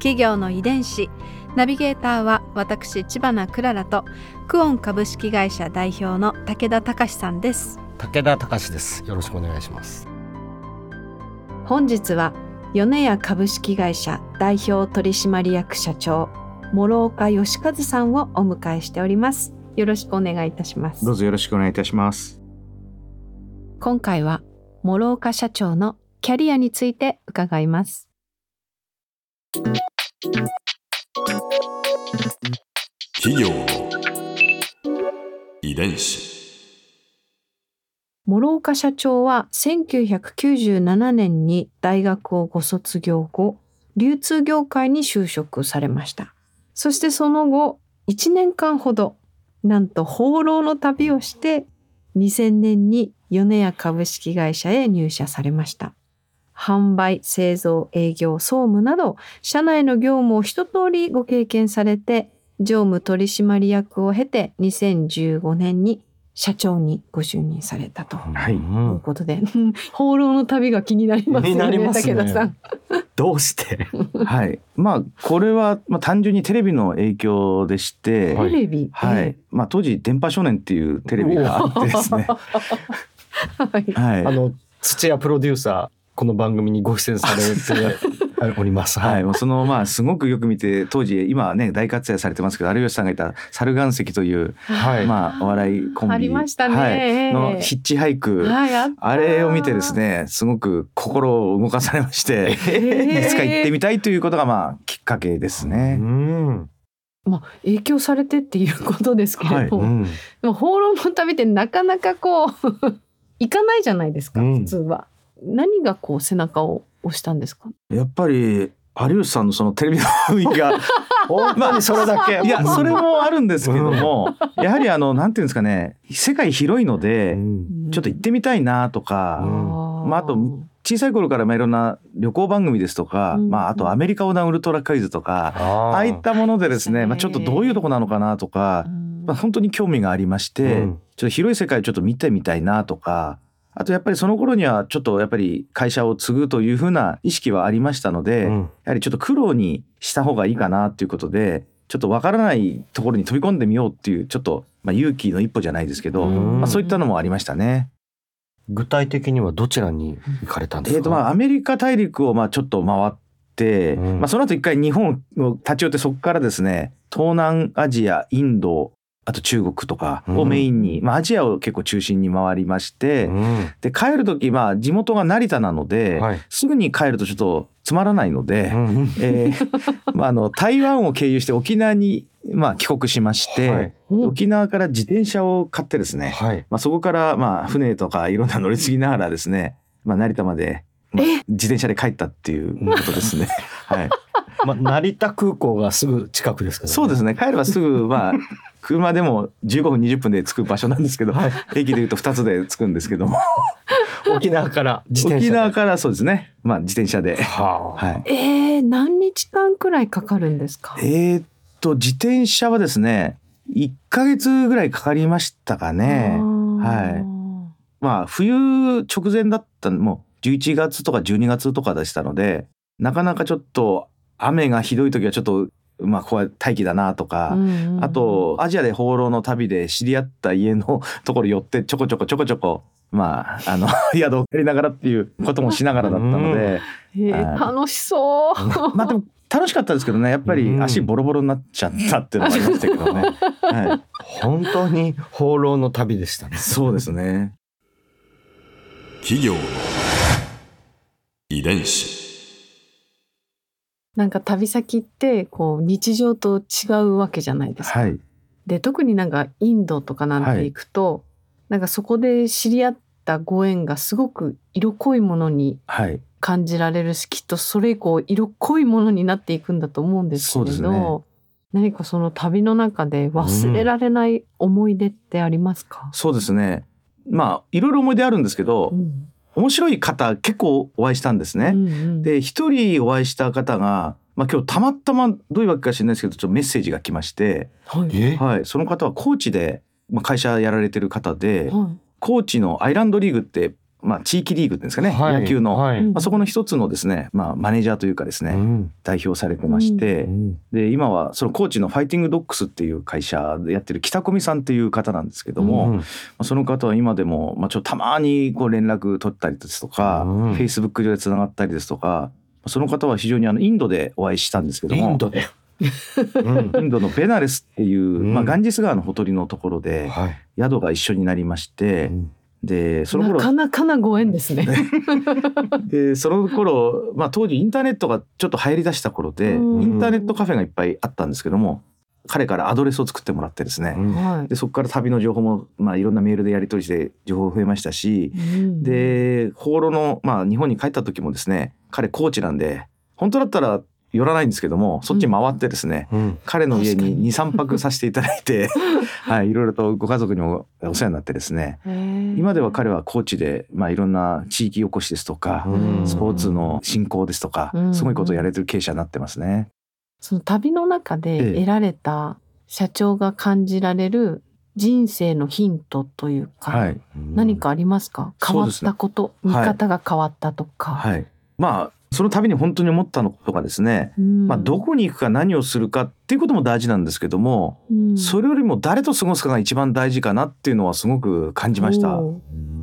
企業の遺伝子。ナビゲーターは私千葉なクララとクオン株式会社代表の武田隆さんです。武田隆です。よろしくお願いします。本日は米谷株式会社代表取締役社長諸岡義和さんをお迎えしております。よろしくお願いいたします。どうぞよろしくお願いいたします。今回は諸岡社長のキャリアについて伺います企業の遺伝子。諸岡社長は1997年に大学をご卒業後流通業界に就職されましたそしてその後1年間ほどなんと放浪の旅をして2000年に米谷株式会社へ入社されました販売製造営業総務など社内の業務を一通りご経験されて常務取締役を経て2015年に社長にご就任されたとはいといううんことで、放浪の旅が気になりますよね、りますね武田さん。どうして？はい。まあこれはまあ単純にテレビの影響でして、ははいい。テレビ。まあ当時電波少年っていうテレビがあってですね。はい。はい。あの土屋プロデューサーこの番組にご出演されております。はい、もうそのまあすごくよく見て当時今はね大活躍されてますけど有吉さんがいた猿岩石という、はい。まあお笑いコンビ。ありましたね。はい、のヒッチハイク、はい、ああれを見てです。ねすごく心を動かされまして、えいつか行ってみたいということがまあきっかけですうね。ん。まあ、影響されてっていうことですけれども、うん。でも放浪の旅ってなかなかこう 行かないじゃないですか、うん。普通は。何がこう背中を押したんですか？やっぱり有吉さんのそのテレビの雰囲気が 本当にそれだけ。いやそれもあるんですけども、やはりあのなんていうんですかね世界広いのうで、ん。ちょっと行ってみたいなとか、まああと小さい頃からまあいろんな旅行番組ですとか、うん。まああとアメリカ横断ウルトラクイズとか、あああいったものでですね、まあちょっとどういうとこなのかなとか、うん。まあ本当に興味がありまして、うん。ちょっと広い世界をちょっと見てみたいなとか。あとやっぱりその頃にはちょっとやっぱり会社を継ぐというふうな意識はありましたので、うん。やはりちょっと苦労にした方がいいかなっていうことでちょっとわからないところに飛び込んでみようっていうちょっと、まあ、勇気の一歩じゃないですけど、うん。まあ、そういったのもありましたね。具体的にはどちらに行かれたんですか？えーとまあ、アメリカ大陸をまあちょっと回って、うん。まあ、その後一回日本を立ち寄ってそこからですね東南アジアインドあと中国とかをメインに、まあ、アジアを結構中心に回りまして、うん。で帰る時まあ地元が成田なので、はい。すぐに帰るとちょっとつまらないので、うん。えー まあ、あの台湾を経由して沖縄に、まあ、帰国しまして、はい。沖縄から自転車を買ってですね、はい。まあ、そこからまあ船とかいろんな乗り継ぎながらですね、まあ、成田まで、まあ自転車で帰ったっていうことですね。はい、まあ成田空港がすぐ近くですけどね。そうですね。帰ればすぐまあ車でも15分20分で着く場所なんですけど、はい。駅でいうと2つで着くんですけども。沖縄から自転車で。沖縄からそうですね、まあ、自転車で。はあ。はい、えー、何日間くらいかかるんですか？えーっと自転車はですね1ヶ月ぐらいかかりましたかね。はい。まあ冬直前だったもう11月とか12月とかでしたのでなかなかちょっと雨がひどい時はちょっとまあ怖い大気だなとか、あとアジアで放浪の旅で知り合った家のところ寄ってちょこちょこちょこちょこまああの 宿を借りながらっていうこともしながらだったので、えー、楽しそう。まあでも楽しかったですけどねやっぱり足ボロボロになっちゃったっていうのもありましたけどね。はい、本当に放浪の旅でしたねそうですね。企業の遺伝子。なんか旅先ってこう日常と違うわけじゃないですか。はい。で特になんかインドとかなんて行くと、なんかそこで知り合ったご縁がすごく色濃いものにはい。感じられるしきっとそれ以降色濃いものになっていくんだと思うんですけれど、ね何かその旅の中で忘れられない思い出ってありますか、そうですねまあいろいろ思い出あるんですけど、うん面白い方結構お会いしたんですね。うんうん。で一人お会いした方が、まあ、今日たまたまどういうわけか知らないですけどちょっとメッセージが来まして、はい。え？はい、その方は高知で、まあ、会社やられてる方で、はい。高知のアイランドリーグって、まあ、地域リーグっていうんですかね、はい野球の、はい。うん。まあ、そこの一つのですね、まあ、マネージャーというかですね、うん。代表されてまして、うん。で今はその高知のファイティングドッグスっていう会社でやってる北込さんっていう方なんですけども、うんまあその方は今でも、まあ、ちょっとたまにこう連絡取ったりですとか、うんフェイスブック上でつながったりですとかその方は非常にあのインドでお会いしたんですけどもインドで？うん。インドのベナレスっていう、うん。まあ、ガンジス川のほとりのところではい。宿が一緒になりまして、でそのな頃かなかなご縁ですね。でその頃、まあ、当時インターネットがちょっと流行りだした頃で、うん。インターネットカフェがいっぱいあったんですけども彼からアドレスを作ってもらってですね、うん。はい。でそこから旅の情報も、まあ、いろんなメールでやり取りして情報増えましたし、うん。で放浪の、まあ、日本に帰った時もですね彼コーチなんで本当だったら寄らないんですけどもそっち回ってですね、うん。彼の家に23泊させていただいて はいいろいろとご家族にもお世話になってですねへー今では彼は高知で、まあ、いろんな地域おこしですとか、うん。スポーツの振興ですとか、うん。すごいことをやれてる経営者になってますね。その旅の中でええ。得られた社長が感じられる人生のヒントというか、はい、何かありますか？変わったこと、はい。見方が変わったとか、はい、まあその度に本当に思ったのことがですね、うん。まあ、どこに行くか何をするかっていうことも大事なんですけども、うん。それよりも誰と過ごすかが一番大事かなっていうのはすごく感じました。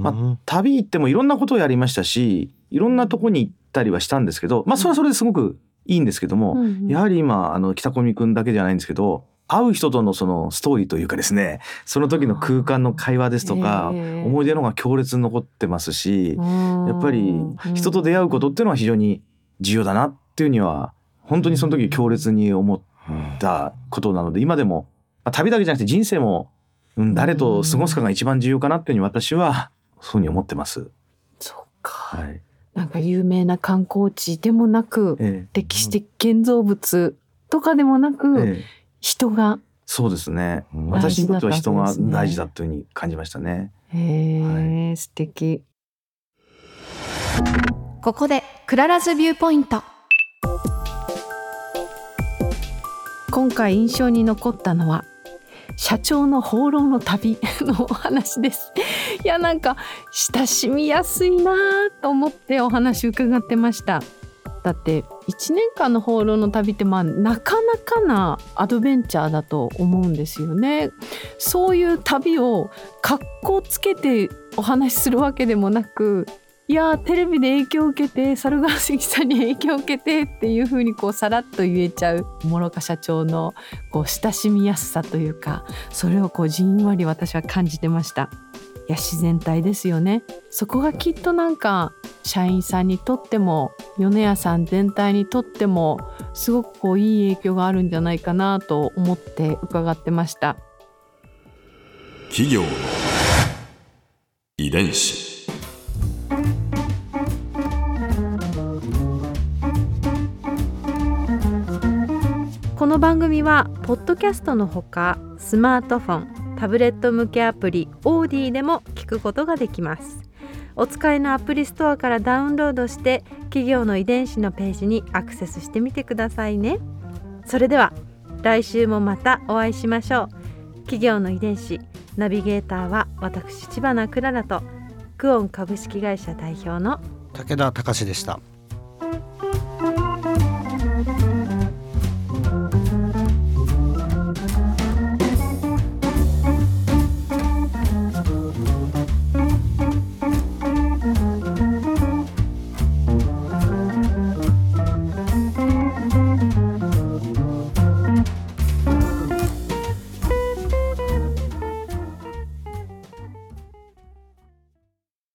ま旅行ってもいろんなことをやりましたしいろんなとこに行ったりはしたんですけどまあそれはそれですごくいいんですけども、うんうん。やはり今あの北込くんだけじゃないんですけど会う人とのそのストーリーというかですねその時の空間の会話ですとか、思い出の方が強烈に残ってますし、うんやっぱり人と出会うことっていうのは非常に重要だなっていうには本当にその時強烈に思ったことなので今でも、まあ旅だけじゃなくて人生も、うん、誰と過ごすかが一番重要かなっていうふうに私はそういうふうに思ってます。そっか、はい。なんか有名な観光地でもなく、え歴史的建造物とかでもなく、えええ人が。そうですね。うん私にとっては人が大事だというふうに感じましたね。へえ、素敵。ここでクララズビューポイント。今回印象に残ったのは社長の放浪の旅 のお話です。いやなんか親しみやすいなと思ってお話伺ってました。だって1年間の放浪の旅ってまあなかなかなアドベンチャーだと思うんですよね。そういう旅を格好つけてお話しするわけでもなくいやテレビで影響を受けて猿川関さんに影響を受けてっていう風にこうさらっと言えちゃう諸岡社長のこう親しみやすさというかそれをこうじんわり私は感じてました。や自然体ですよね。そこがきっとなんか社員さんにとっても米屋さん全体にとってもすごくこういい影響があるんじゃないかなと思って伺ってました。企業の遺伝子。この番組はポッドキャストのほかスマートフォンタブレット向けアプリオーディでも聞くことができます。お使いのアプリストアからダウンロードして企業の遺伝子のページにアクセスしてみてくださいね。それでは来週もまたお会いしましょう。企業の遺伝子ナビゲーターは私千葉なクララとクオン株式会社代表の武田隆でした。